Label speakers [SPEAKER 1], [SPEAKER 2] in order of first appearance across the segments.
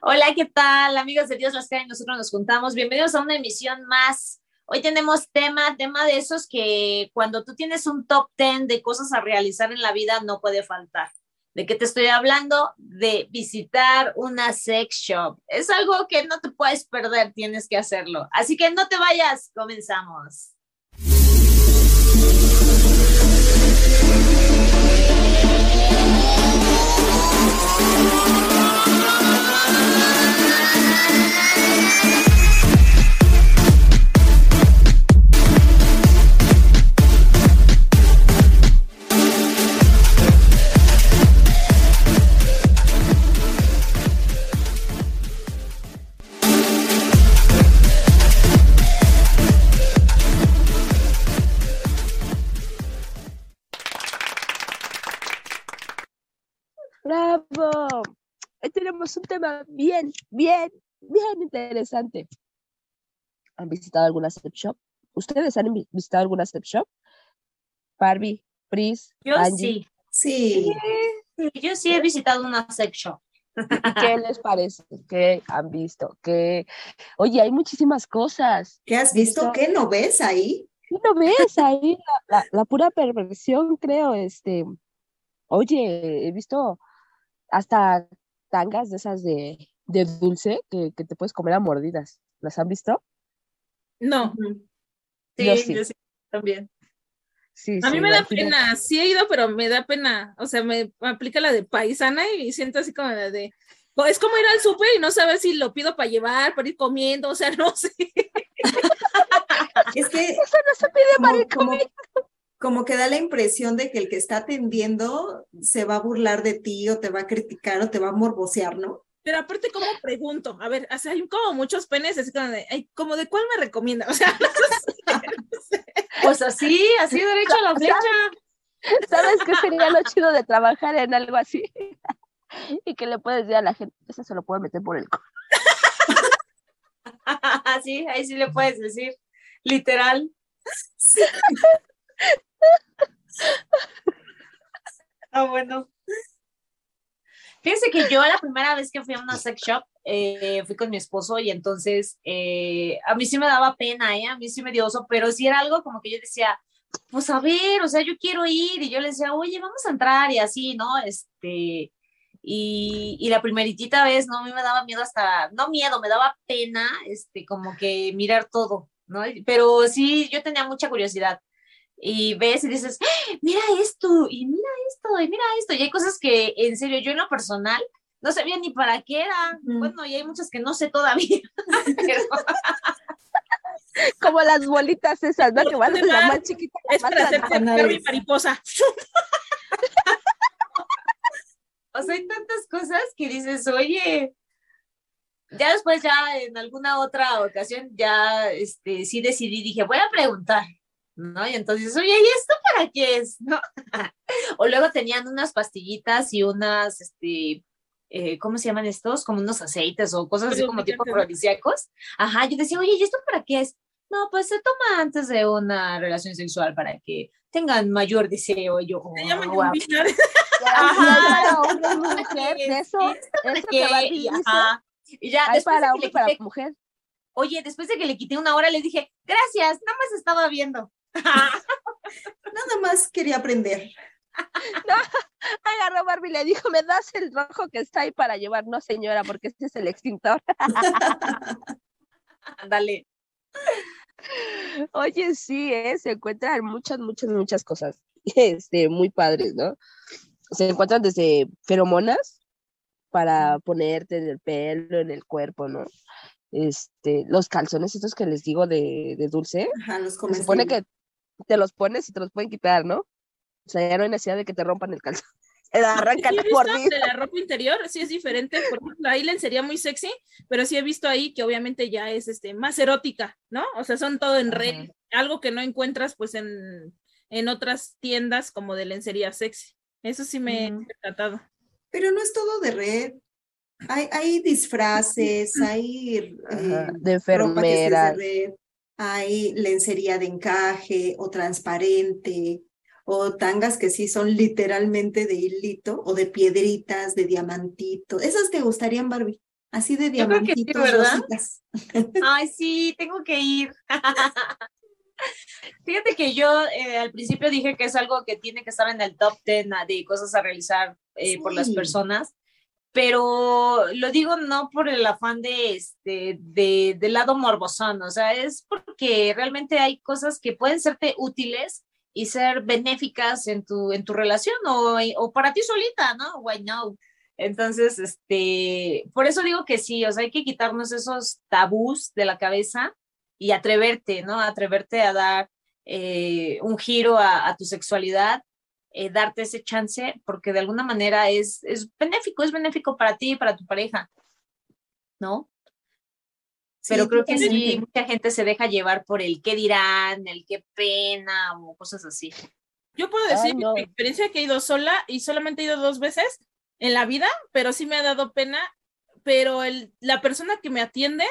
[SPEAKER 1] Hola, ¿qué tal? Amigos de Dios las cae, nosotros nos juntamos. Bienvenidos a una emisión más. Hoy tenemos tema, tema de esos que cuando tú tienes un top 10 de cosas a realizar en la vida no puede faltar. ¿De qué te estoy hablando? De visitar una sex shop. Es algo que no te puedes perder, tienes que hacerlo. Así que no te vayas, comenzamos.
[SPEAKER 2] ¡Bravo! Hoy tenemos un tema bien, bien, bien interesante. ¿Han visitado alguna sex shop? ¿Ustedes han visitado alguna sex shop? Barbie, Pris,
[SPEAKER 1] Yo
[SPEAKER 2] Angie.
[SPEAKER 1] sí. Sí, yo sí he visitado una sex shop.
[SPEAKER 2] ¿Qué les parece? ¿Qué han visto? ¿Qué? Oye, hay muchísimas cosas.
[SPEAKER 3] ¿Qué has visto?
[SPEAKER 2] Visto-
[SPEAKER 3] ¿Qué no ves ahí?
[SPEAKER 2] ¿Qué no ves ahí? La, la- la pura perversión, creo. Este, oye, he visto hasta tangas de esas de, de dulce que, que te puedes comer a mordidas. ¿Las han visto?
[SPEAKER 4] No,
[SPEAKER 1] Sí,
[SPEAKER 2] Yo
[SPEAKER 1] yo
[SPEAKER 2] sí.
[SPEAKER 1] también.
[SPEAKER 2] Sí,
[SPEAKER 4] a mí
[SPEAKER 2] sí,
[SPEAKER 4] me da pena, sí he ido, pero me da pena, o sea, me aplica la de paisana y siento así como la de, es como ir al súper y no saber si lo pido para llevar, para ir comiendo, o sea, no sé.
[SPEAKER 3] Es que
[SPEAKER 2] Eso no se pide para ir comer.
[SPEAKER 3] Como que da la impresión de que el que está atendiendo se va a burlar de ti o te va a criticar o te va a morbosear, ¿no?
[SPEAKER 4] Pero aparte, ¿cómo pregunto? A ver, o sea, hay como muchos penes, así como de, ay, como de cuál me recomienda, o sea, no sé.
[SPEAKER 1] Pues así, así derecho a la flecha.
[SPEAKER 2] ¿Sabes qué sería lo chido de trabajar en algo así? Y que le puedes decir a la gente, eso se lo puede meter por el co-".
[SPEAKER 1] Así, ahí sí le puedes decir, literal. Ah, bueno. Fíjense que yo la primera vez que fui a una sex shop, eh, fui con mi esposo y entonces eh, a mí sí me daba pena, ¿eh? A mí sí me dio oso, pero sí era algo como que yo decía, pues a ver, o sea, yo quiero ir y yo le decía, oye, vamos a entrar y así, ¿no? Este, y, y la primeritita vez, ¿no? A mí me daba miedo hasta, no miedo, me daba pena, este, como que mirar todo, ¿no? Pero sí, yo tenía mucha curiosidad. Y ves y dices, ¡Ah! mira esto, y mira esto, y mira esto. Y hay cosas que, en serio, yo en lo personal no sabía ni para qué era.
[SPEAKER 3] Ujú.
[SPEAKER 1] Bueno, y hay muchas que no sé todavía. Pero,
[SPEAKER 2] Como las bolitas esas, ¿no? Que van de la más chiquita. a la
[SPEAKER 4] Es
[SPEAKER 2] más
[SPEAKER 4] para
[SPEAKER 3] Anales.
[SPEAKER 4] Barbie mariposa.
[SPEAKER 1] o sea, hay tantas cosas que dices, oye, ya después, ya en alguna otra ocasión, ya este, sí decidí, dije, voy a preguntar, ¿no? Y entonces, oye, ¿y esto para qué es? ¿No? o luego tenían unas pastillitas y unas, este, eh, ¿cómo se llaman estos? Como unos aceites o cosas así como tipo afrodisíacos. Ajá, yo decía, oye, ¿y esto para qué es? No, pues se toma antes de una relación sexual para que tengan mayor deseo. Yo,
[SPEAKER 4] Se llama
[SPEAKER 1] "Oh, guau".
[SPEAKER 4] Yumbinar.
[SPEAKER 2] Hay para hombre y mujer, de eso, eso que
[SPEAKER 1] ¿Qué?
[SPEAKER 2] Barbie
[SPEAKER 1] Y,
[SPEAKER 2] dice,
[SPEAKER 1] ajá. Y ya,
[SPEAKER 2] hay
[SPEAKER 1] después de
[SPEAKER 2] para
[SPEAKER 1] que
[SPEAKER 2] hombre
[SPEAKER 1] le
[SPEAKER 2] y para
[SPEAKER 1] quité-
[SPEAKER 2] mujer.
[SPEAKER 1] oye, después de que le quité una hora, le dije, gracias, nada más estaba viendo.
[SPEAKER 3] Nada más quería aprender.
[SPEAKER 2] Agarró Barbie y le dijo, ¿me das el rojo que está ahí para llevar? No, señora, porque este es el extintor.
[SPEAKER 1] Ándale.
[SPEAKER 2] Oye, sí, ¿eh? se encuentran muchas, muchas, muchas cosas este, muy padres, ¿no? Se encuentran desde feromonas para ponerte en el pelo, en el cuerpo, ¿no? Este, los calzones estos que les digo de, de dulce,
[SPEAKER 3] Ajá, los
[SPEAKER 2] se supone que te los pones y te los pueden quitar, ¿no? O sea, ya no hay necesidad de que te rompan el calzón. La arrancan
[SPEAKER 4] Sí de la ropa interior, sí es diferente. Por ejemplo, ahí lencería muy sexy, pero sí he visto ahí que obviamente ya es este más erótica, ¿no? O sea, son todo en red, algo que no encuentras pues en, en otras tiendas como de lencería sexy. Eso sí me he tratado.
[SPEAKER 3] Pero no es todo de red. Hay, hay disfraces, hay eh,
[SPEAKER 2] de
[SPEAKER 3] ropa que sí es de
[SPEAKER 2] enfermeras.
[SPEAKER 3] red, hay lencería de encaje o transparente, o tangas que sí son literalmente de hilito o de piedritas, de diamantito. ¿Esas te gustarían, Barbie? Así de
[SPEAKER 1] Yo creo que sí,
[SPEAKER 3] diamantitos,
[SPEAKER 1] ¿verdad? Ay, sí, tengo que ir. Fíjate que yo eh, al principio dije que es algo que tiene que estar en el top 10 de cosas a realizar eh, por las personas, pero lo digo no por el afán de este de, del lado morbosón, o sea, es porque realmente hay cosas que pueden serte útiles y ser benéficas en tu, en tu relación o, o para ti solita, ¿no? Why no? Entonces, este, por eso digo que sí, o sea, hay que quitarnos esos tabús de la cabeza y atreverte, ¿no? Atreverte a dar eh, un giro a, a tu sexualidad, eh, darte ese chance, porque de alguna manera es, es benéfico, es benéfico para ti y para tu pareja, ¿no? Pero
[SPEAKER 3] Sí,
[SPEAKER 1] creo que sí, mucha gente se deja llevar por el qué dirán, el qué pena o cosas así.
[SPEAKER 4] Yo puedo
[SPEAKER 2] Ay,
[SPEAKER 4] decir
[SPEAKER 2] no.
[SPEAKER 4] mi experiencia que he ido sola y solamente he ido dos veces en la vida, pero sí me ha dado pena, pero el, la persona que me atiende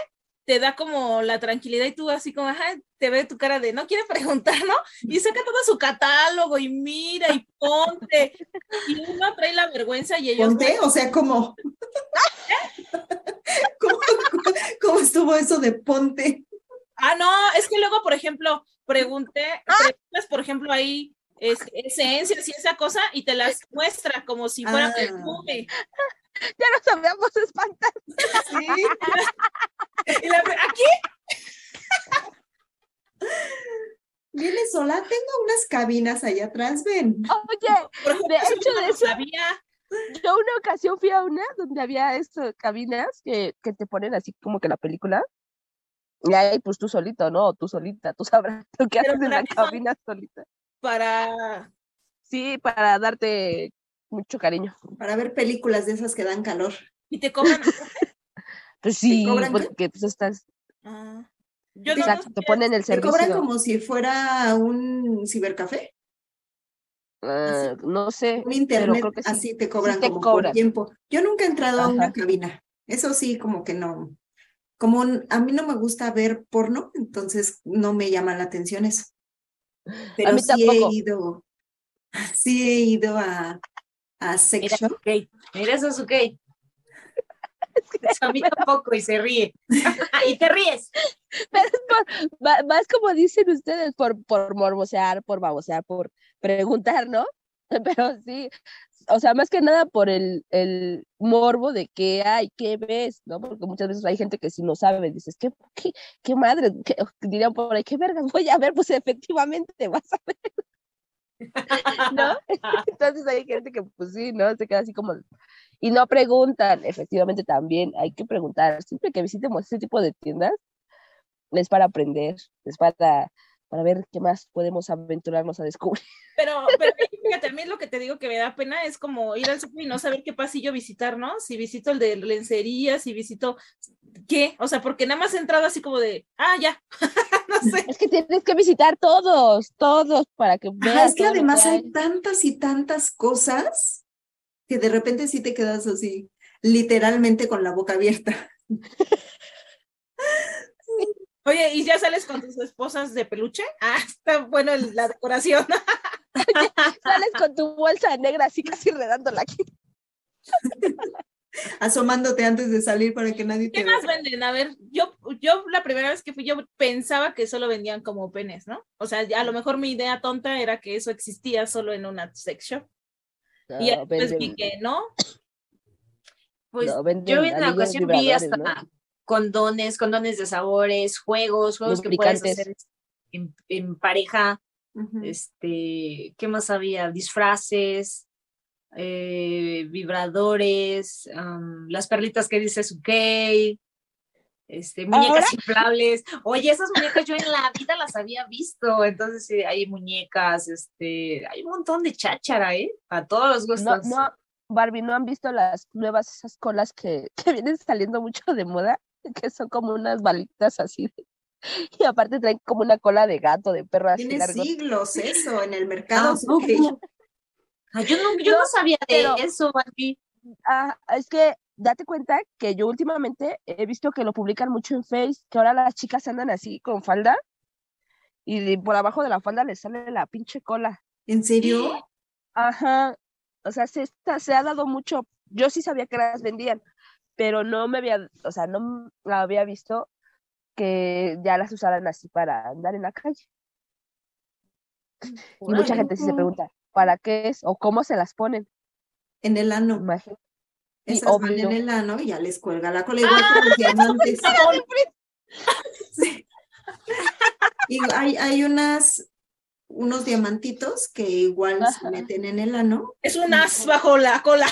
[SPEAKER 4] te da como la tranquilidad y tú así como, ajá, te ve tu cara de no quiere preguntar, ¿no? Y saca todo su catálogo y mira y ponte. Y uno trae la vergüenza y ellos...
[SPEAKER 3] Ponte, o sea, ¿cómo? ¿Cómo, cómo estuvo eso de ponte?
[SPEAKER 4] Ah, no, es que luego, por ejemplo, pregunté, preguntas, por ejemplo, ahí es, esencias y esa cosa y te las muestra como si fuera
[SPEAKER 3] Ah.
[SPEAKER 4] perfume.
[SPEAKER 2] Ya nos habíamos espantado.
[SPEAKER 3] Sí.
[SPEAKER 4] Y la- aquí
[SPEAKER 3] Viene sola, tengo unas cabinas allá atrás, ven.
[SPEAKER 2] Oye,
[SPEAKER 4] Por ejemplo,
[SPEAKER 2] De hecho, de eso-
[SPEAKER 4] sabía.
[SPEAKER 2] yo una ocasión fui a una donde había estas cabinas que, que te ponen así como que la película. Y ahí pues tú solito, ¿no? Tú solita, tú sabrás lo que
[SPEAKER 4] Pero
[SPEAKER 2] haces en la cabina solita.
[SPEAKER 4] Para
[SPEAKER 2] Sí, para darte mucho cariño.
[SPEAKER 3] Para ver películas de esas que dan calor.
[SPEAKER 4] y te cobran.
[SPEAKER 3] ¿Te
[SPEAKER 2] Pues sí, porque pues estás,
[SPEAKER 4] Ah, yo
[SPEAKER 2] exacto, te
[SPEAKER 4] sé.
[SPEAKER 2] ponen el
[SPEAKER 3] Te cobran como si fuera un cibercafé,
[SPEAKER 2] ah, no sé,
[SPEAKER 3] un
[SPEAKER 2] pero
[SPEAKER 3] internet,
[SPEAKER 2] creo que sí.
[SPEAKER 3] así te cobran
[SPEAKER 2] te
[SPEAKER 3] como
[SPEAKER 2] cobran.
[SPEAKER 3] por tiempo. Yo nunca he entrado a una cabina. Eso sí, como que no. Como a mí no me gusta ver porno, entonces no me llama la atención eso. Pero
[SPEAKER 2] mí
[SPEAKER 3] sí
[SPEAKER 2] tampoco.
[SPEAKER 3] he ido, sí he ido a, a sex
[SPEAKER 1] Mira,
[SPEAKER 3] shop.
[SPEAKER 1] mira ok. A mí tampoco y se ríe. y te ríes.
[SPEAKER 2] Pero es por, va- más como dicen ustedes, por, por morbosear, por babosear, por preguntar, ¿no? Pero sí, o sea, más que nada por el, el morbo de qué hay, qué ves, ¿no? Porque muchas veces hay gente que si no sabe, dices, ¿qué, qué, qué madre? ¿Qué- dirían por ahí, ¿qué vergas voy a ver? Pues efectivamente vas a ver, ¿no? Entonces hay gente que, pues sí, ¿no? Se queda así como... Y no preguntan, efectivamente también hay que preguntar. Siempre que visitemos ese tipo de tiendas, es para aprender, es para, para ver qué más podemos aventurarnos a descubrir.
[SPEAKER 4] Pero, pero fíjate, a mí lo que te digo que me da pena es como ir al súper y no saber qué pasillo visitar, ¿no? Si visito el de lencería, si visito qué, o sea, porque nada más he entrado así como de, ah, ya, no sé.
[SPEAKER 2] Es que tienes que visitar todos, todos, para que veas.
[SPEAKER 3] Ajá, es que además
[SPEAKER 2] que
[SPEAKER 3] hay tantas y tantas cosas que de repente sí te quedas así, literalmente con la boca abierta.
[SPEAKER 4] Oye, ¿y ya sales con tus esposas de peluche? Ah, está bueno la decoración.
[SPEAKER 2] Sales con tu bolsa negra así casi redándola aquí.
[SPEAKER 3] asomándote antes de salir para que nadie
[SPEAKER 4] ¿Qué
[SPEAKER 3] te vea.
[SPEAKER 4] más venden? A ver, yo, yo la primera vez que fui, yo pensaba que solo vendían como penes, ¿no? O sea, a lo mejor mi idea tonta era que eso existía solo en una sex shop. y después vi que no.
[SPEAKER 1] Pues
[SPEAKER 2] No, venden
[SPEAKER 1] yo en la ocasión vi hasta
[SPEAKER 2] ¿no?
[SPEAKER 1] condones, condones de sabores, juegos, juegos que puedes hacer en, en pareja. Este, ¿qué más había? Disfraces, eh, vibradores, las perlitas que dices ok, este, muñecas
[SPEAKER 2] ¿Ahora?
[SPEAKER 1] inflables. Oye, esas muñecas yo en la vida las había visto, entonces sí, hay muñecas, este, hay un montón de cháchara, ¿eh? A todos los
[SPEAKER 2] No,
[SPEAKER 1] gustos.
[SPEAKER 2] no, Barbie, ¿no han visto las nuevas, esas colas que, que vienen saliendo mucho de moda? Que son como unas balitas así. de- Y aparte traen como una cola de gato, de perro así
[SPEAKER 3] Tiene
[SPEAKER 2] largo.
[SPEAKER 3] siglos eso en el mercado.
[SPEAKER 1] Yo no, yo
[SPEAKER 2] No,
[SPEAKER 1] no sabía de eso, Barbie.
[SPEAKER 2] Ah, es que date cuenta que yo últimamente he visto que lo publican mucho en Face, que ahora las chicas andan así con falda y de- por abajo de la falda les sale la pinche cola.
[SPEAKER 3] ¿En serio?
[SPEAKER 2] Ajá, o sea, se, está- se ha dado mucho, yo sí sabía que las vendían, pero no me había, o sea, no había visto que ya las usaran así para andar en la calle. Y mucha gente sí se pregunta, ¿para qué es? ¿O cómo se las ponen?
[SPEAKER 3] En el ano.
[SPEAKER 2] Imagínate.
[SPEAKER 3] Esas van en el ano y ya les cuelga la cola igual que los diamantes. Sí. Y hay, hay unas, unos diamantitos que igual se meten en el ano.
[SPEAKER 4] Es un as bajo la cola.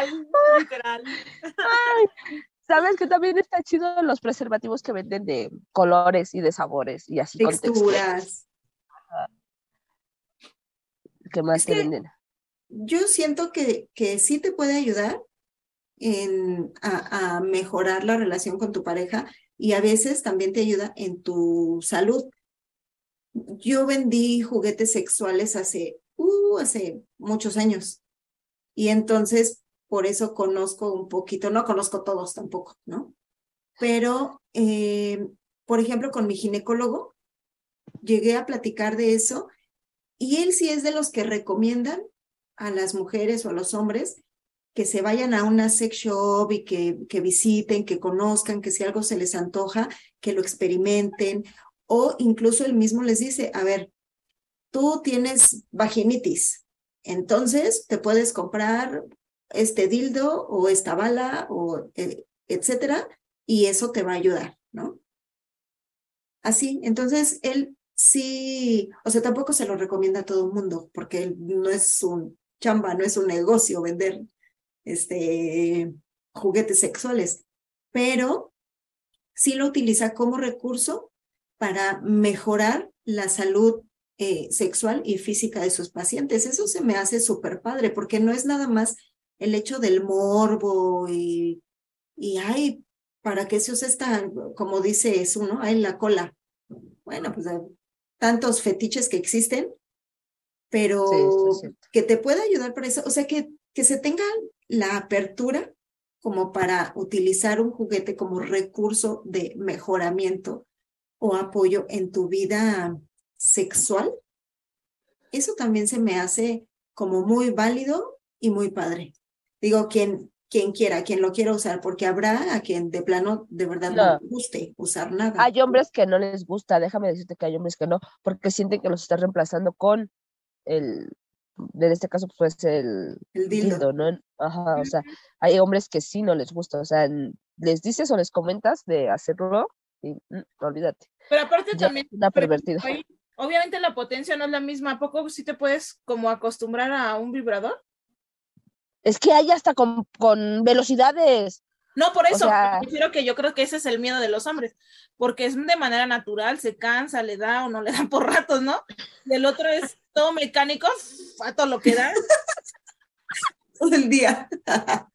[SPEAKER 1] Literal, literal.
[SPEAKER 2] ¿Sabes que también está chido los preservativos que venden de colores y de sabores y así
[SPEAKER 3] texturas.
[SPEAKER 2] ¿Qué más
[SPEAKER 3] Es
[SPEAKER 2] te
[SPEAKER 3] que-
[SPEAKER 2] venden?
[SPEAKER 3] Yo siento que, que sí te puede ayudar en, a, a mejorar la relación con tu pareja y a veces también te ayuda en tu salud. Yo vendí juguetes sexuales hace, uh, hace muchos años y entonces por eso conozco un poquito, no conozco todos tampoco, ¿no? Pero, eh, por ejemplo, con mi ginecólogo llegué a platicar de eso y él sí es de los que recomiendan a las mujeres o a los hombres que se vayan a una sex shop y que, que visiten, que conozcan, que si algo se les antoja, que lo experimenten, o incluso él mismo les dice, a ver, tú tienes vaginitis, entonces te puedes comprar este dildo o esta bala o eh, etcétera, y eso te va a ayudar, ¿no? Así, entonces él sí, o sea, tampoco se lo recomienda a todo el mundo, porque él no es un chamba, no es un negocio vender este juguetes sexuales, pero sí lo utiliza como recurso para mejorar la salud eh, sexual y física de sus pacientes. Eso se me hace súper padre, porque no es nada más el hecho del morbo y, y ay, ¿para qué se usa esta, como dice eso, ¿no? Ay, la cola. Bueno, pues hay tantos fetiches que existen, pero
[SPEAKER 2] Sí, es
[SPEAKER 3] que te pueda ayudar para eso. O sea, que, que se tenga la apertura como para utilizar un juguete como recurso de mejoramiento o apoyo en tu vida sexual. Eso también se me hace como muy válido y muy padre. Digo, quien, quien quiera, quien lo quiera usar, porque habrá a quien de plano de verdad no, guste usar nada.
[SPEAKER 2] Hay hombres que no les gusta, déjame decirte que hay hombres que no, porque sienten que los estás reemplazando con el, en este caso pues el
[SPEAKER 3] el dildo.
[SPEAKER 2] dildo, ¿no? Ajá, o sea, hay hombres que sí no les gusta, o sea, les dices o les comentas de hacerlo y mm, olvídate,
[SPEAKER 4] Pero aparte
[SPEAKER 2] ya
[SPEAKER 4] también,
[SPEAKER 2] es una pervertida.
[SPEAKER 4] ahí, obviamente la potencia no es la misma. ¿A poco sí te puedes como acostumbrar a un vibrador?
[SPEAKER 2] Es que hay hasta con, con velocidades.
[SPEAKER 4] No, por
[SPEAKER 2] O
[SPEAKER 4] eso, que yo creo que ese es el miedo de los hombres, porque es de manera natural, se cansa, le da o no le da por ratos, ¿no? Y el otro es todo mecánico, a todo lo que da.
[SPEAKER 3] Todo el día.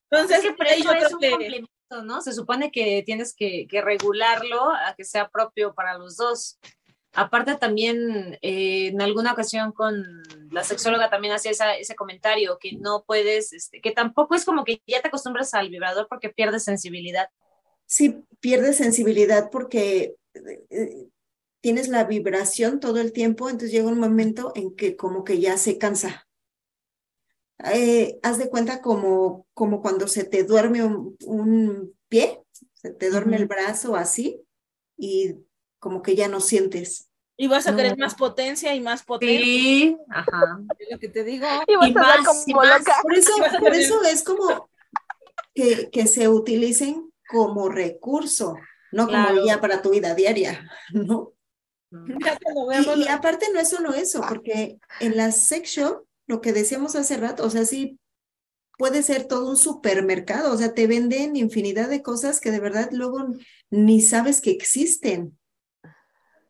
[SPEAKER 4] Entonces,
[SPEAKER 1] Es que por
[SPEAKER 4] ahí
[SPEAKER 1] eso
[SPEAKER 4] yo
[SPEAKER 1] es
[SPEAKER 4] creo
[SPEAKER 1] un
[SPEAKER 4] que-
[SPEAKER 1] complemento, ¿no? Se supone que tienes que, que regularlo a que sea propio para los dos. Aparte también, eh, en alguna ocasión con la sexóloga también hacía esa- ese comentario, que no puedes, este, que tampoco es como que ya te acostumbras al vibrador porque pierdes sensibilidad.
[SPEAKER 3] sí pierdes sensibilidad porque eh, eh, tienes la vibración todo el tiempo, entonces llega un momento en que como que ya se cansa. Eh, haz de cuenta como, como cuando se te duerme un, un pie, se te duerme el brazo así y como que ya no sientes.
[SPEAKER 4] y vas a
[SPEAKER 2] No.
[SPEAKER 4] querer más potencia y más potencia,
[SPEAKER 1] Sí, ajá.
[SPEAKER 4] es lo que te digo.
[SPEAKER 2] Y vas
[SPEAKER 1] Y
[SPEAKER 2] a
[SPEAKER 1] más, y
[SPEAKER 2] como
[SPEAKER 1] más.
[SPEAKER 2] loca.
[SPEAKER 3] Por eso,
[SPEAKER 4] Vas a
[SPEAKER 3] por eso es como que, que se utilicen como recurso, no como
[SPEAKER 1] Claro.
[SPEAKER 3] guía para tu vida diaria, ¿no? Y, y aparte no es solo eso, porque en la sex shop, lo que decíamos hace rato, o sea, sí puede ser todo un supermercado, o sea, te venden infinidad de cosas que de verdad luego ni sabes que existen.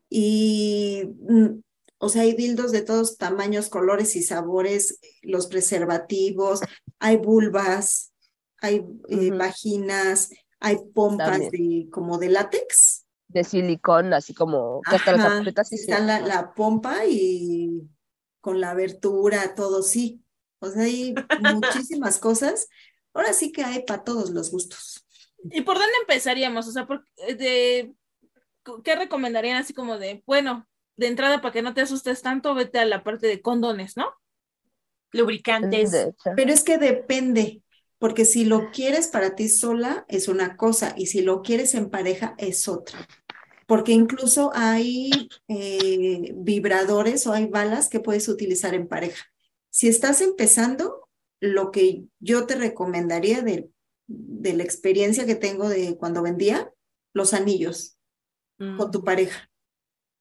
[SPEAKER 3] Y, mm, o sea, hay dildos de todos tamaños, colores y sabores, los preservativos, hay vulvas, hay eh, vaginas, hay pompas de, como de látex.
[SPEAKER 2] De silicón, así como que hasta las y se-
[SPEAKER 3] está la, la pompa y con la abertura, todo sí. O sea, hay muchísimas cosas. Ahora sí que hay para todos los gustos.
[SPEAKER 4] ¿Y por dónde empezaríamos? O sea, por, eh, de, ¿qué recomendarían así como de, bueno, de entrada para que no te asustes tanto, vete a la parte de condones, ¿no?
[SPEAKER 1] lubricantes.
[SPEAKER 3] Pero es que depende, porque si lo quieres para ti sola es una cosa y si lo quieres en pareja es otra. Porque incluso hay eh, vibradores o hay balas que puedes utilizar en pareja. Si estás empezando, lo que yo te recomendaría de, de la experiencia que tengo de cuando vendía, los anillos con tu pareja.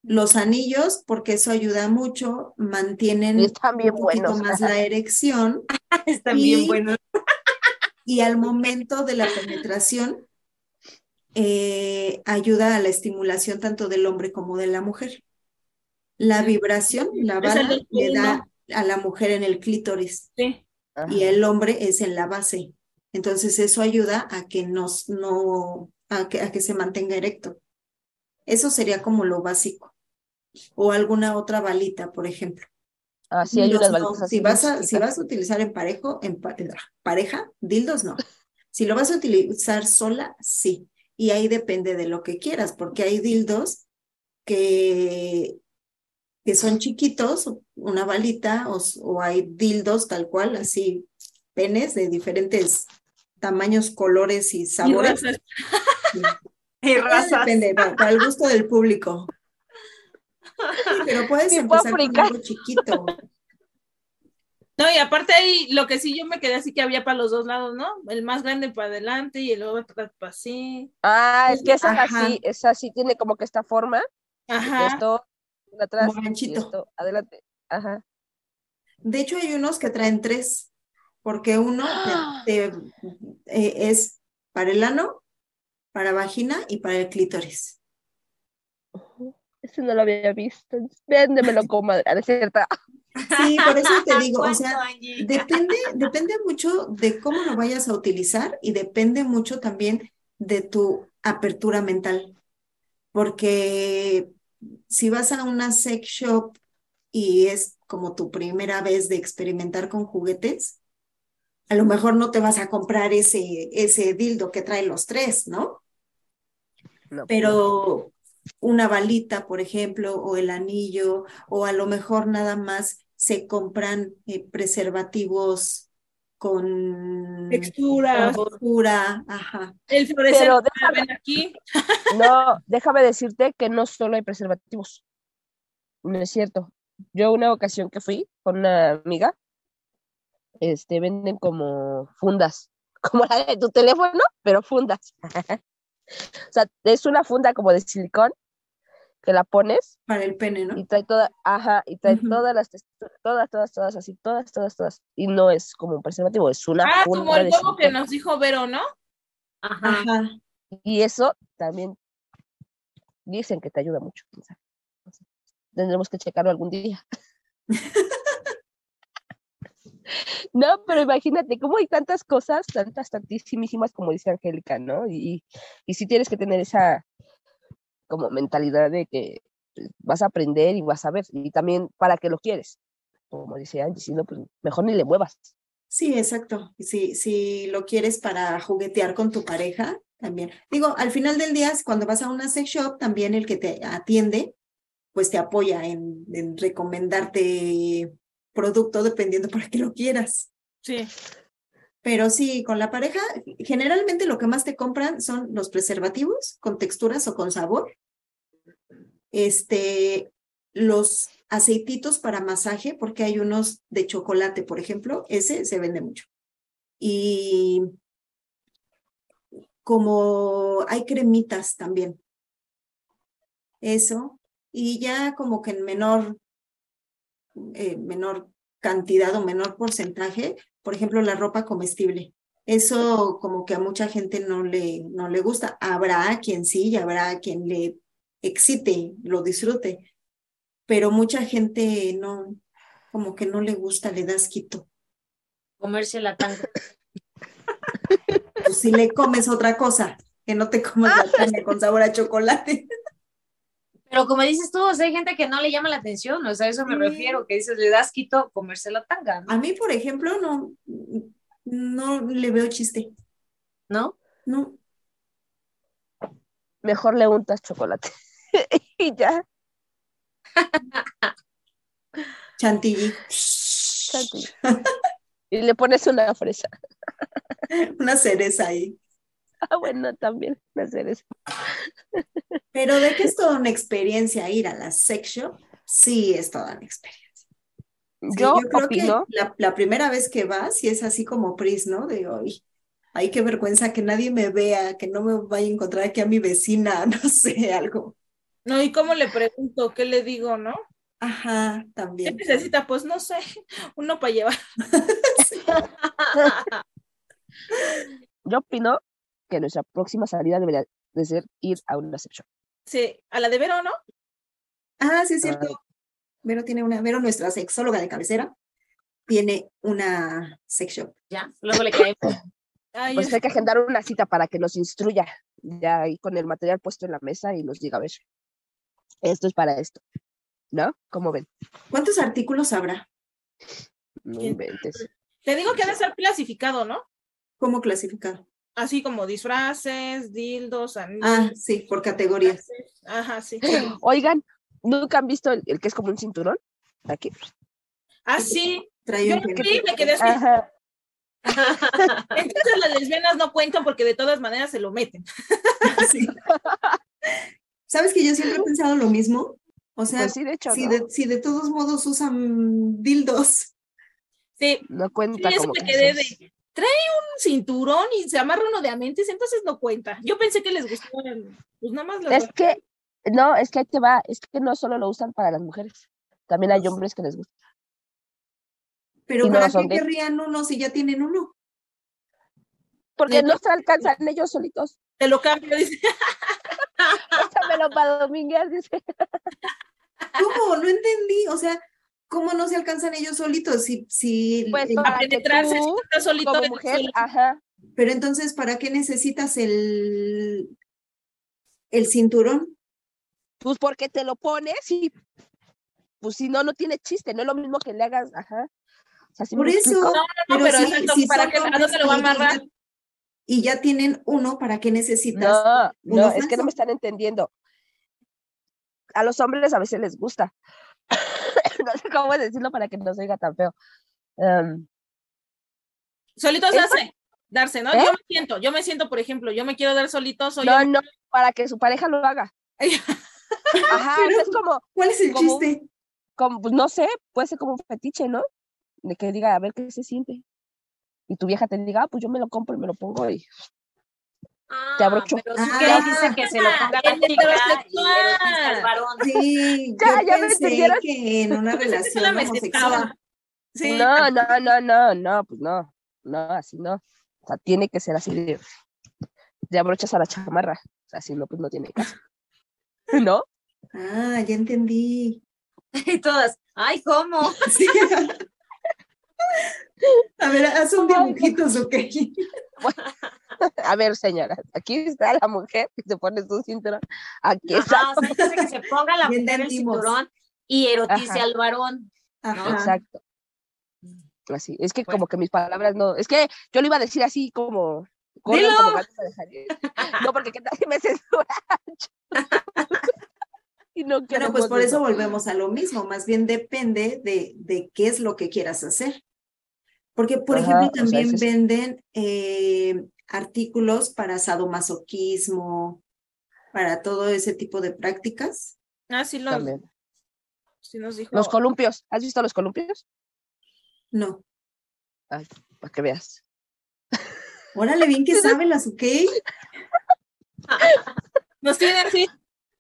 [SPEAKER 3] Los anillos, porque eso ayuda mucho, mantienen
[SPEAKER 2] Están bien
[SPEAKER 3] un poquito
[SPEAKER 2] buenos.
[SPEAKER 3] más la erección
[SPEAKER 1] Están
[SPEAKER 3] Y-
[SPEAKER 1] bien buenos.
[SPEAKER 3] y al momento de la penetración eh, ayuda a la estimulación tanto del hombre como de la mujer. La vibración, la bala, le da a la mujer en el clítoris
[SPEAKER 4] Sí.
[SPEAKER 3] Y el hombre es en la base. Entonces eso ayuda a que nos, no, a que, a que se mantenga erecto. Eso sería como lo básico. O alguna otra balita, por ejemplo.
[SPEAKER 2] Ah, sí, hay
[SPEAKER 3] Dildos
[SPEAKER 2] unas
[SPEAKER 3] no.
[SPEAKER 2] balitas
[SPEAKER 3] Si
[SPEAKER 2] así
[SPEAKER 3] vas a, si vas a utilizar en parejo, en pa- en pareja, dildos no. Si lo vas a utilizar sola, sí. Y ahí depende de lo que quieras, porque hay dildos que, que son chiquitos, una balita, o, o hay dildos tal cual, así, penes de diferentes tamaños, colores y
[SPEAKER 4] Y
[SPEAKER 3] sabores.
[SPEAKER 1] Y razas.
[SPEAKER 3] Depende, para, para el gusto del público. Sí, pero puedes empezar con algo chiquito.
[SPEAKER 4] No, y aparte ahí lo que sí yo me quedé así que había para los dos lados, ¿no? El más grande para adelante y el otro para así.
[SPEAKER 2] Ah, es que esa es así, esa sí tiene como que esta forma,
[SPEAKER 4] Ajá.
[SPEAKER 2] esto atrás y esto adelante. Ajá.
[SPEAKER 3] De hecho, hay unos que traen tres, porque uno te- te, eh, es para el ano, para vagina y para el clítoris.
[SPEAKER 2] Ese no lo había visto. Véndemelo, comadre. No es cierto.
[SPEAKER 3] Sí, por eso te digo, o
[SPEAKER 1] ¿Cuánto,
[SPEAKER 3] sea, depende, depende mucho de cómo lo vayas a utilizar y depende mucho también de tu apertura mental. Porque si vas a una sex shop y es como tu primera vez de experimentar con juguetes, a lo mejor no te vas a comprar ese, ese dildo que trae los tres, ¿no?
[SPEAKER 2] No,
[SPEAKER 3] pero una balita, por ejemplo, o el anillo, o a lo mejor nada más se compran eh, preservativos con
[SPEAKER 4] Texturas.
[SPEAKER 3] textura, ajá.
[SPEAKER 4] El fluorescente
[SPEAKER 2] déjame-
[SPEAKER 4] ven aquí.
[SPEAKER 2] No, déjame decirte que no solo hay preservativos. No es cierto. Yo una ocasión que fui con una amiga, este, venden como fundas, como la de tu teléfono, pero fundas. O sea, es una funda como de silicón que la pones
[SPEAKER 3] Para el pene, ¿no?
[SPEAKER 2] y trae toda, ajá, y trae todas las texturas, todas, todas, todas, así, todas, todas, todas. Y no es como un preservativo, es una
[SPEAKER 4] Ah,
[SPEAKER 2] funda
[SPEAKER 4] como el juego que nos dijo Vero, ¿no?
[SPEAKER 1] Ajá.
[SPEAKER 3] Ajá.
[SPEAKER 2] Y eso también dicen que te ayuda mucho. Tendremos que checarlo algún día. No, pero imagínate cómo hay tantas cosas, tantas, tantísimas, como dice Angélica, ¿no? Y, y sí tienes que tener esa como mentalidad de que vas a aprender y vas a ver, y también para qué lo quieres. Como dice Angie, si no, pues mejor ni le muevas.
[SPEAKER 3] Sí, exacto. Si, si lo quieres para juguetear con tu pareja, también. Digo, al final del día, cuando vas a una sex shop, también el que te atiende, pues te apoya en recomendarte producto dependiendo para qué lo quieras.
[SPEAKER 4] Sí.
[SPEAKER 3] Pero sí, con la pareja, generalmente lo que más te compran son los preservativos con texturas o con sabor. Este, los aceititos para masaje, porque hay unos de chocolate, por ejemplo, ese se vende mucho. Y como hay cremitas también. Eso. Y ya como que en menor, eh, menor cantidad o menor porcentaje, por ejemplo, la ropa comestible. Eso como que a mucha gente no le, no le gusta. Habrá quien sí y habrá quien le excite, lo disfrute, pero mucha gente no, como que no le gusta, le da asquito.
[SPEAKER 1] Comerse la tanga.
[SPEAKER 3] Pues si le comes otra cosa, que no te comas la carne con sabor a chocolate.
[SPEAKER 1] Pero como dices tú, o sea, hay gente que no le llama la atención, o sea, a eso me
[SPEAKER 3] Sí.
[SPEAKER 1] refiero, que dices, le das quito comerse la tanga, ¿no?
[SPEAKER 3] A mí, por ejemplo, no, no le veo chiste.
[SPEAKER 1] ¿No?
[SPEAKER 3] No,
[SPEAKER 2] Mejor le untas chocolate. y ya.
[SPEAKER 3] chantilly.
[SPEAKER 2] chantilly. Y le pones una fresa.
[SPEAKER 3] Una cereza ahí.
[SPEAKER 2] Ah, bueno, también una cereza.
[SPEAKER 3] Pero de que es toda una experiencia ir a la sex shop, sí es toda una experiencia. Sí,
[SPEAKER 2] Yo
[SPEAKER 3] creo que
[SPEAKER 2] opino,
[SPEAKER 3] la, la primera vez que vas, sí es así como Pris, ¿no? De hoy, ay, qué vergüenza que nadie me vea, que no me vaya a encontrar aquí a mi vecina, no sé, algo.
[SPEAKER 4] No, ¿y cómo le pregunto? ¿Qué le digo, no?
[SPEAKER 3] Ajá,
[SPEAKER 4] ¿Qué
[SPEAKER 3] también.
[SPEAKER 4] necesita? Pues no sé, uno para llevar.
[SPEAKER 2] yo opino que nuestra próxima salida debería de ser ir a una sex shop.
[SPEAKER 4] Sí, a la de Vero, ¿no?
[SPEAKER 3] Ah, sí es cierto. Vero tiene una, Vero, nuestra sexóloga de cabecera, tiene una sex shop.
[SPEAKER 1] Ya, luego le caemos.
[SPEAKER 4] Ay,
[SPEAKER 2] Pues
[SPEAKER 4] es-
[SPEAKER 2] hay que agendar una cita para que nos instruya ya ahí con el material puesto en la mesa y nos diga, a ver, esto es para esto. ¿No? ¿Cómo ven?
[SPEAKER 3] ¿Cuántos artículos habrá?
[SPEAKER 2] No
[SPEAKER 4] ¿Quién
[SPEAKER 2] inventes.
[SPEAKER 4] Te digo que ha de ser clasificado, ¿no?
[SPEAKER 3] ¿Cómo clasificar?
[SPEAKER 4] Así como disfraces, dildos,
[SPEAKER 3] Ah,
[SPEAKER 4] anillos.
[SPEAKER 3] sí, por categorías.
[SPEAKER 4] Ajá, sí.
[SPEAKER 2] Oigan, ¿nunca han visto el, el que es como un cinturón? Aquí.
[SPEAKER 4] Ah, sí.
[SPEAKER 3] Trae
[SPEAKER 4] Yo
[SPEAKER 3] un
[SPEAKER 4] me quedé así.
[SPEAKER 2] Ajá.
[SPEAKER 4] Entonces las lesbianas no cuentan porque de todas maneras se lo meten.
[SPEAKER 3] Sí. ¿Sabes que yo siempre he pensado lo mismo? O sea,
[SPEAKER 2] Pues sí, de hecho,
[SPEAKER 3] si,
[SPEAKER 2] ¿no?
[SPEAKER 3] de, si de todos modos usan dildos.
[SPEAKER 4] Sí,
[SPEAKER 2] No
[SPEAKER 4] sí,
[SPEAKER 2] cuenta
[SPEAKER 4] eso
[SPEAKER 2] como
[SPEAKER 4] me
[SPEAKER 2] que
[SPEAKER 4] quedé de. Trae un cinturón y se amarra uno de amentis, entonces no cuenta. Yo pensé que les gustaban, pues nada más las
[SPEAKER 2] Es que, no, es que ahí te va, es que no solo lo usan para las mujeres, también hay
[SPEAKER 3] Pues-
[SPEAKER 2] hombres que les gusta.
[SPEAKER 3] Pero
[SPEAKER 2] Y no
[SPEAKER 3] ¿para
[SPEAKER 2] son
[SPEAKER 3] qué querrían uno si ya tienen uno?
[SPEAKER 2] Porque no se alcanzan ellos solitos.
[SPEAKER 4] te lo cambio, dice.
[SPEAKER 2] Échamelo para dominguear, dice.
[SPEAKER 3] ¿Cómo? No entendí. O sea, ¿cómo no se alcanzan ellos solitos? Si, si,
[SPEAKER 2] Pues para
[SPEAKER 4] A
[SPEAKER 2] que
[SPEAKER 4] penetrarse,
[SPEAKER 2] tú,
[SPEAKER 4] está solito.
[SPEAKER 2] como
[SPEAKER 4] de-
[SPEAKER 2] mujer, ajá,
[SPEAKER 3] pero entonces, ¿para qué necesitas el, el cinturón?
[SPEAKER 2] pues porque te lo pones y pues si no, no tiene chiste, no es lo mismo que le hagas, ajá. O sea, ¿sí me
[SPEAKER 3] Por eso,
[SPEAKER 2] explico?
[SPEAKER 4] No, no,
[SPEAKER 3] pero
[SPEAKER 4] pero
[SPEAKER 3] si,
[SPEAKER 4] exacto,
[SPEAKER 3] si
[SPEAKER 4] ¿para qué? ¿A
[SPEAKER 3] hombres
[SPEAKER 4] dónde lo va a amarrar?
[SPEAKER 3] y ya tienen uno, ¿para qué necesitas?
[SPEAKER 2] No, es que no me están entendiendo. A los hombres a veces les gusta. No sé cómo decirlo para que no se oiga tan feo. Em,
[SPEAKER 4] Solitos
[SPEAKER 2] Es
[SPEAKER 4] darse, darse, ¿no?
[SPEAKER 2] ¿Eh?
[SPEAKER 4] Yo me siento, yo me siento, por ejemplo, yo me quiero dar solitos o
[SPEAKER 2] no,
[SPEAKER 4] yo
[SPEAKER 2] no, para que su pareja lo haga. Ajá, es como,
[SPEAKER 3] ¿Cuál es el
[SPEAKER 2] como
[SPEAKER 3] chiste?
[SPEAKER 2] como, pues no sé, puede ser como un fetiche, ¿no? De que diga, a ver qué se siente. Y tu vieja te diga, ah, pues yo me lo compro y me lo pongo y
[SPEAKER 1] Ah,
[SPEAKER 2] Te abrocho.
[SPEAKER 1] Pero su
[SPEAKER 3] Ah.
[SPEAKER 1] gay dice que se lo ponga la
[SPEAKER 4] El
[SPEAKER 1] chica y al varón.
[SPEAKER 3] Sí,
[SPEAKER 2] Ya,
[SPEAKER 3] yo
[SPEAKER 2] ya me
[SPEAKER 3] pensé
[SPEAKER 2] entendieron.
[SPEAKER 3] que en una
[SPEAKER 4] que
[SPEAKER 3] relación
[SPEAKER 4] la me
[SPEAKER 3] homosexual.
[SPEAKER 4] Sí.
[SPEAKER 2] No, no, no, no, no, pues no, no, así no. O sea, tiene que ser así de, de abrochas a la chamarra. O sea, si no, pues no tiene caso. ¿No?
[SPEAKER 3] Ah, ya entendí.
[SPEAKER 1] Y todas, ay, ¿cómo?
[SPEAKER 3] Sí. A ver, haz un dibujito, ok.
[SPEAKER 2] A ver, señora, aquí está la mujer que se pone su cinturón. Aquí está.
[SPEAKER 1] Ajá, o sea, dice que se ponga la mujer el cinturón y erotice
[SPEAKER 2] Ajá.
[SPEAKER 1] al varón.
[SPEAKER 2] Exacto. Así. Es que
[SPEAKER 1] Bueno.
[SPEAKER 2] como que mis palabras no. Es que yo lo iba a decir así como. No, porque qué tal si me censura. y no
[SPEAKER 3] Bueno, pues por eso volvemos a lo mismo, más bien depende de, de qué es lo que quieras hacer. Porque, por
[SPEAKER 2] Ajá,
[SPEAKER 3] ejemplo,
[SPEAKER 2] o sea,
[SPEAKER 3] también
[SPEAKER 2] es-
[SPEAKER 3] venden eh, artículos para sadomasoquismo, para todo ese tipo de prácticas.
[SPEAKER 4] Ah, sí, los,
[SPEAKER 2] También.
[SPEAKER 4] sí nos dijo.
[SPEAKER 2] Los columpios. ¿Has visto los columpios?
[SPEAKER 3] No.
[SPEAKER 2] Ay, para que veas.
[SPEAKER 3] Órale, bien que saben las ok.
[SPEAKER 4] Nos tiene así.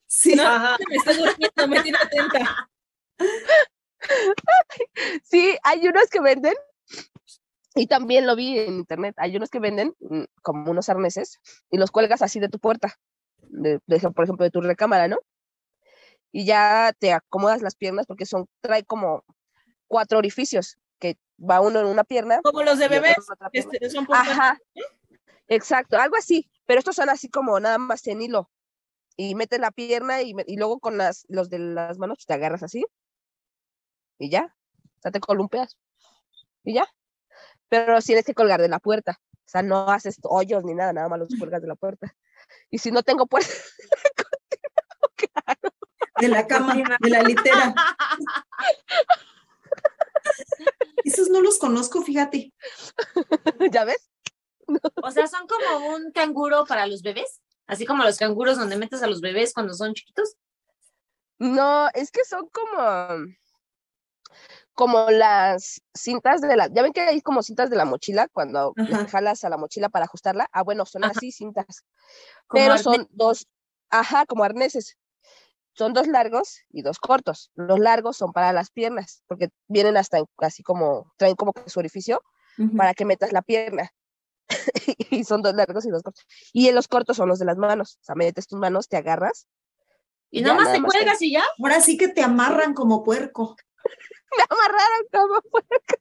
[SPEAKER 3] Sí.
[SPEAKER 4] No,
[SPEAKER 1] Ajá.
[SPEAKER 4] me estoy durmiendo, me tiene atenta.
[SPEAKER 2] Sí, hay unos que venden, y también lo vi en internet, hay unos que venden mm, como unos arneses y los cuelgas así de tu puerta, de, por ejemplo, de tu recámara, ¿no? Y ya te acomodas las piernas porque son, trae como cuatro orificios, que va uno en una pierna.
[SPEAKER 4] Como los de bebés, este, son
[SPEAKER 2] Ajá, exacto, algo así, pero estos son así como nada más en hilo. Y metes la pierna y, y luego con las, los de las manos te agarras así. Y ya, o sea, te columpeas. Y ya. Pero tienes que colgar de la puerta. O sea, no haces hoyos ni nada, nada más los cuelgas de la puerta. Y si no tengo puerta,
[SPEAKER 3] De la cama, de la litera. Esos no los conozco, fíjate.
[SPEAKER 2] ¿Ya ves?
[SPEAKER 1] O sea, son como un canguro para los bebés, así como los canguros donde metes a los bebés cuando son chiquitos.
[SPEAKER 2] No, es que son como como las cintas de la, ya ven que hay como cintas de la mochila cuando jalas a la mochila para ajustarla. Ah, bueno, son
[SPEAKER 1] Ajá.
[SPEAKER 2] así cintas, pero
[SPEAKER 1] arnés.
[SPEAKER 2] son dos, ajá, como arneses. Son dos largos y dos cortos. Los largos son para las piernas, porque vienen hasta así como, traen como que su orificio para que metas la pierna. y son dos largos y dos cortos. Y en los cortos son los de las manos. O sea, metes tus manos, te agarras.
[SPEAKER 1] Y
[SPEAKER 2] nada
[SPEAKER 1] te
[SPEAKER 2] más te-
[SPEAKER 1] cuelgas y ya.
[SPEAKER 3] Ahora sí que te amarran como puerco.
[SPEAKER 2] Me amarraron como puerco.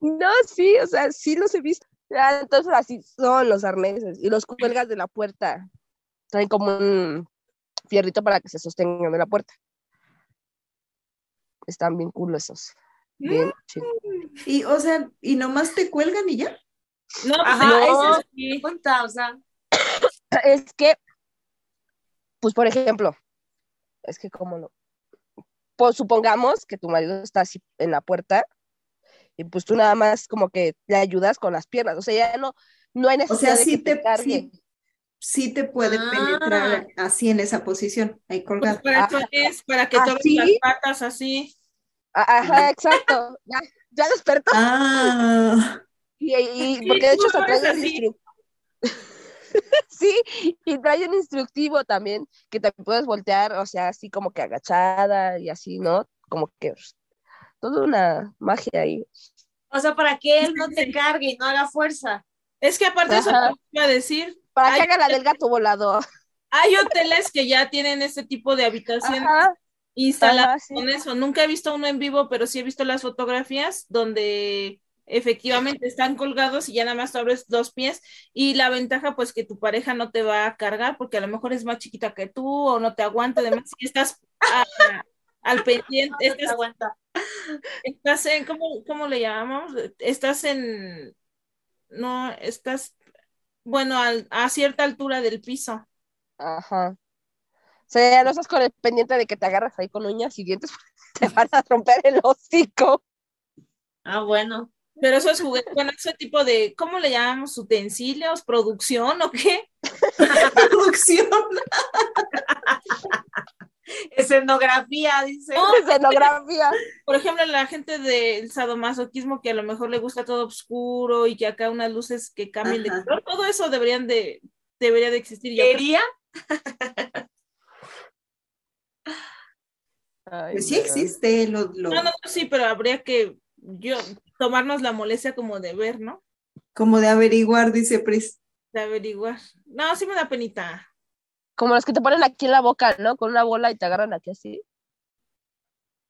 [SPEAKER 2] No, sí, o sea, sí los he visto. Entonces así son los arneses y los cuelgas de la puerta. Traen como un fierrito para que se sostengan de la puerta. Están bien cool esos. Bien chido.
[SPEAKER 3] Y, o sea, y nomás te cuelgan y ya.
[SPEAKER 4] No, pues
[SPEAKER 1] Ajá,
[SPEAKER 4] no,
[SPEAKER 1] eso es
[SPEAKER 4] sí.
[SPEAKER 1] cuenta, o sea.
[SPEAKER 2] Es que, pues por ejemplo, es que como lo, pues supongamos que tu marido está así en la puerta y pues tú nada más como que le ayudas con las piernas, o sea, ya no, no hay
[SPEAKER 3] O
[SPEAKER 2] necesidad
[SPEAKER 3] sea,
[SPEAKER 2] de
[SPEAKER 3] sí
[SPEAKER 2] que te,
[SPEAKER 3] te,
[SPEAKER 2] cargue.
[SPEAKER 3] sí, sí te puede
[SPEAKER 1] Ah.
[SPEAKER 3] penetrar así en esa posición, ahí
[SPEAKER 4] Pues
[SPEAKER 3] colgado.
[SPEAKER 4] para eso
[SPEAKER 2] Ajá.
[SPEAKER 4] es, para que toques
[SPEAKER 2] ¿Así?
[SPEAKER 4] las patas así.
[SPEAKER 2] A- Ajá, exacto, ya, ya despertó
[SPEAKER 3] Ah,
[SPEAKER 2] y, y-
[SPEAKER 4] Sí,
[SPEAKER 2] porque de hecho se trae Sí, y trae un instructivo también que te puedes voltear, o sea, así como que agachada y así, ¿no? Como que pues, toda una magia ahí.
[SPEAKER 1] O sea, para que él no te cargue y no haga fuerza.
[SPEAKER 4] Es que aparte de eso
[SPEAKER 2] Ajá.
[SPEAKER 4] te iba a decir,
[SPEAKER 2] Para que haga la del gato volador.
[SPEAKER 4] hay hoteles que ya tienen este tipo de habitaciones
[SPEAKER 2] Ajá,
[SPEAKER 4] instaladas
[SPEAKER 2] ajá, sí.
[SPEAKER 4] con eso. Nunca he visto uno en vivo, pero sí he visto las fotografías donde efectivamente están colgados y ya nada más tú abres dos pies y la ventaja pues que tu pareja no te va a cargar porque a lo mejor es más chiquita que tú o no te aguanta, además si estás a- al pendiente,
[SPEAKER 1] No te
[SPEAKER 4] estás,
[SPEAKER 1] aguanta.
[SPEAKER 4] estás en, ¿cómo, cómo le llamamos? Estás en, no, estás, bueno, al- a cierta altura del piso.
[SPEAKER 2] Ajá. O sea, no estás con el pendiente de que te agarras ahí con uñas y dientes, te van a romper el hocico.
[SPEAKER 1] Ah, bueno.
[SPEAKER 4] Pero esos juguetes, bueno, ese tipo de, ¿cómo le llamamos? ¿Utensilios? ¿Producción o qué?
[SPEAKER 3] producción.
[SPEAKER 1] Escenografía, dice.
[SPEAKER 4] No,
[SPEAKER 2] Escenografía.
[SPEAKER 4] por ejemplo, la gente del sadomasoquismo que a lo mejor le gusta todo oscuro y que acá unas luces que cambien de color, todo eso deberían de, debería de existir.
[SPEAKER 1] ¿Quería?
[SPEAKER 2] Ay,
[SPEAKER 3] Pues sí existe, lo, lo-
[SPEAKER 4] No, no, sí, pero habría que yo tomarnos la molestia como de ver, ¿no?
[SPEAKER 3] como de averiguar, dice Pris.
[SPEAKER 4] De averiguar. No, sí me da penita.
[SPEAKER 2] Como los que te ponen aquí en la boca, ¿no? Con una bola y te agarran aquí así.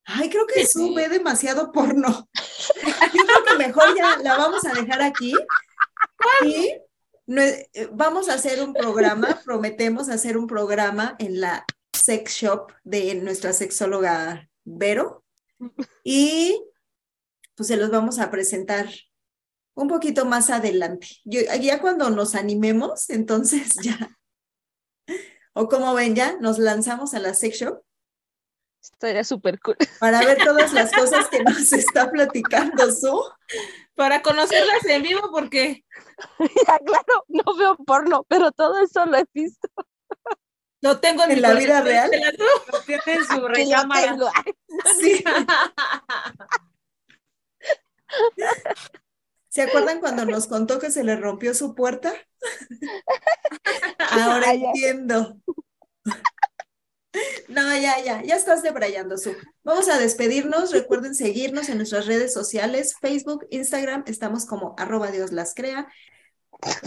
[SPEAKER 3] Ay, creo que
[SPEAKER 4] Sí.
[SPEAKER 3] Su ve demasiado porno. Yo creo que mejor ya la vamos a dejar aquí. Y no- eh, vamos a hacer un programa, prometemos hacer un programa en la sex shop de nuestra sexóloga Vero. Y pues se los vamos a presentar un poquito más adelante. Yo, ya cuando nos animemos, entonces ya. O como ven, ya nos lanzamos a la sex shop
[SPEAKER 2] Estaría súper cool.
[SPEAKER 3] para ver todas las cosas que nos está platicando Su.
[SPEAKER 4] Para conocerlas en vivo, porque
[SPEAKER 2] ya, claro, no veo porno, pero todo eso lo he visto.
[SPEAKER 4] lo tengo en,
[SPEAKER 3] ¿En
[SPEAKER 4] mi
[SPEAKER 3] la vida real?
[SPEAKER 1] Tiene en su
[SPEAKER 2] Que lo
[SPEAKER 1] recámara.
[SPEAKER 2] tengo. Ay,
[SPEAKER 3] Sí. ¿Se acuerdan cuando nos contó que se le rompió su puerta? Ahora
[SPEAKER 2] Ay, ya.
[SPEAKER 3] entiendo. No, ya, ya, ya estás debrayando, Su. Vamos a despedirnos. Recuerden seguirnos en nuestras redes sociales, Facebook, Instagram, estamos como arroba Dios las crea.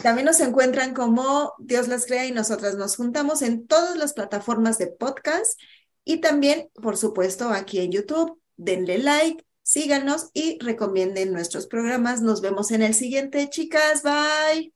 [SPEAKER 3] También nos encuentran como Dios las crea y nosotras nos juntamos en todas las plataformas de podcast y también, por supuesto, aquí en YouTube. Denle like, síganos y recomienden nuestros programas. Nos vemos en el siguiente, chicas. Bye.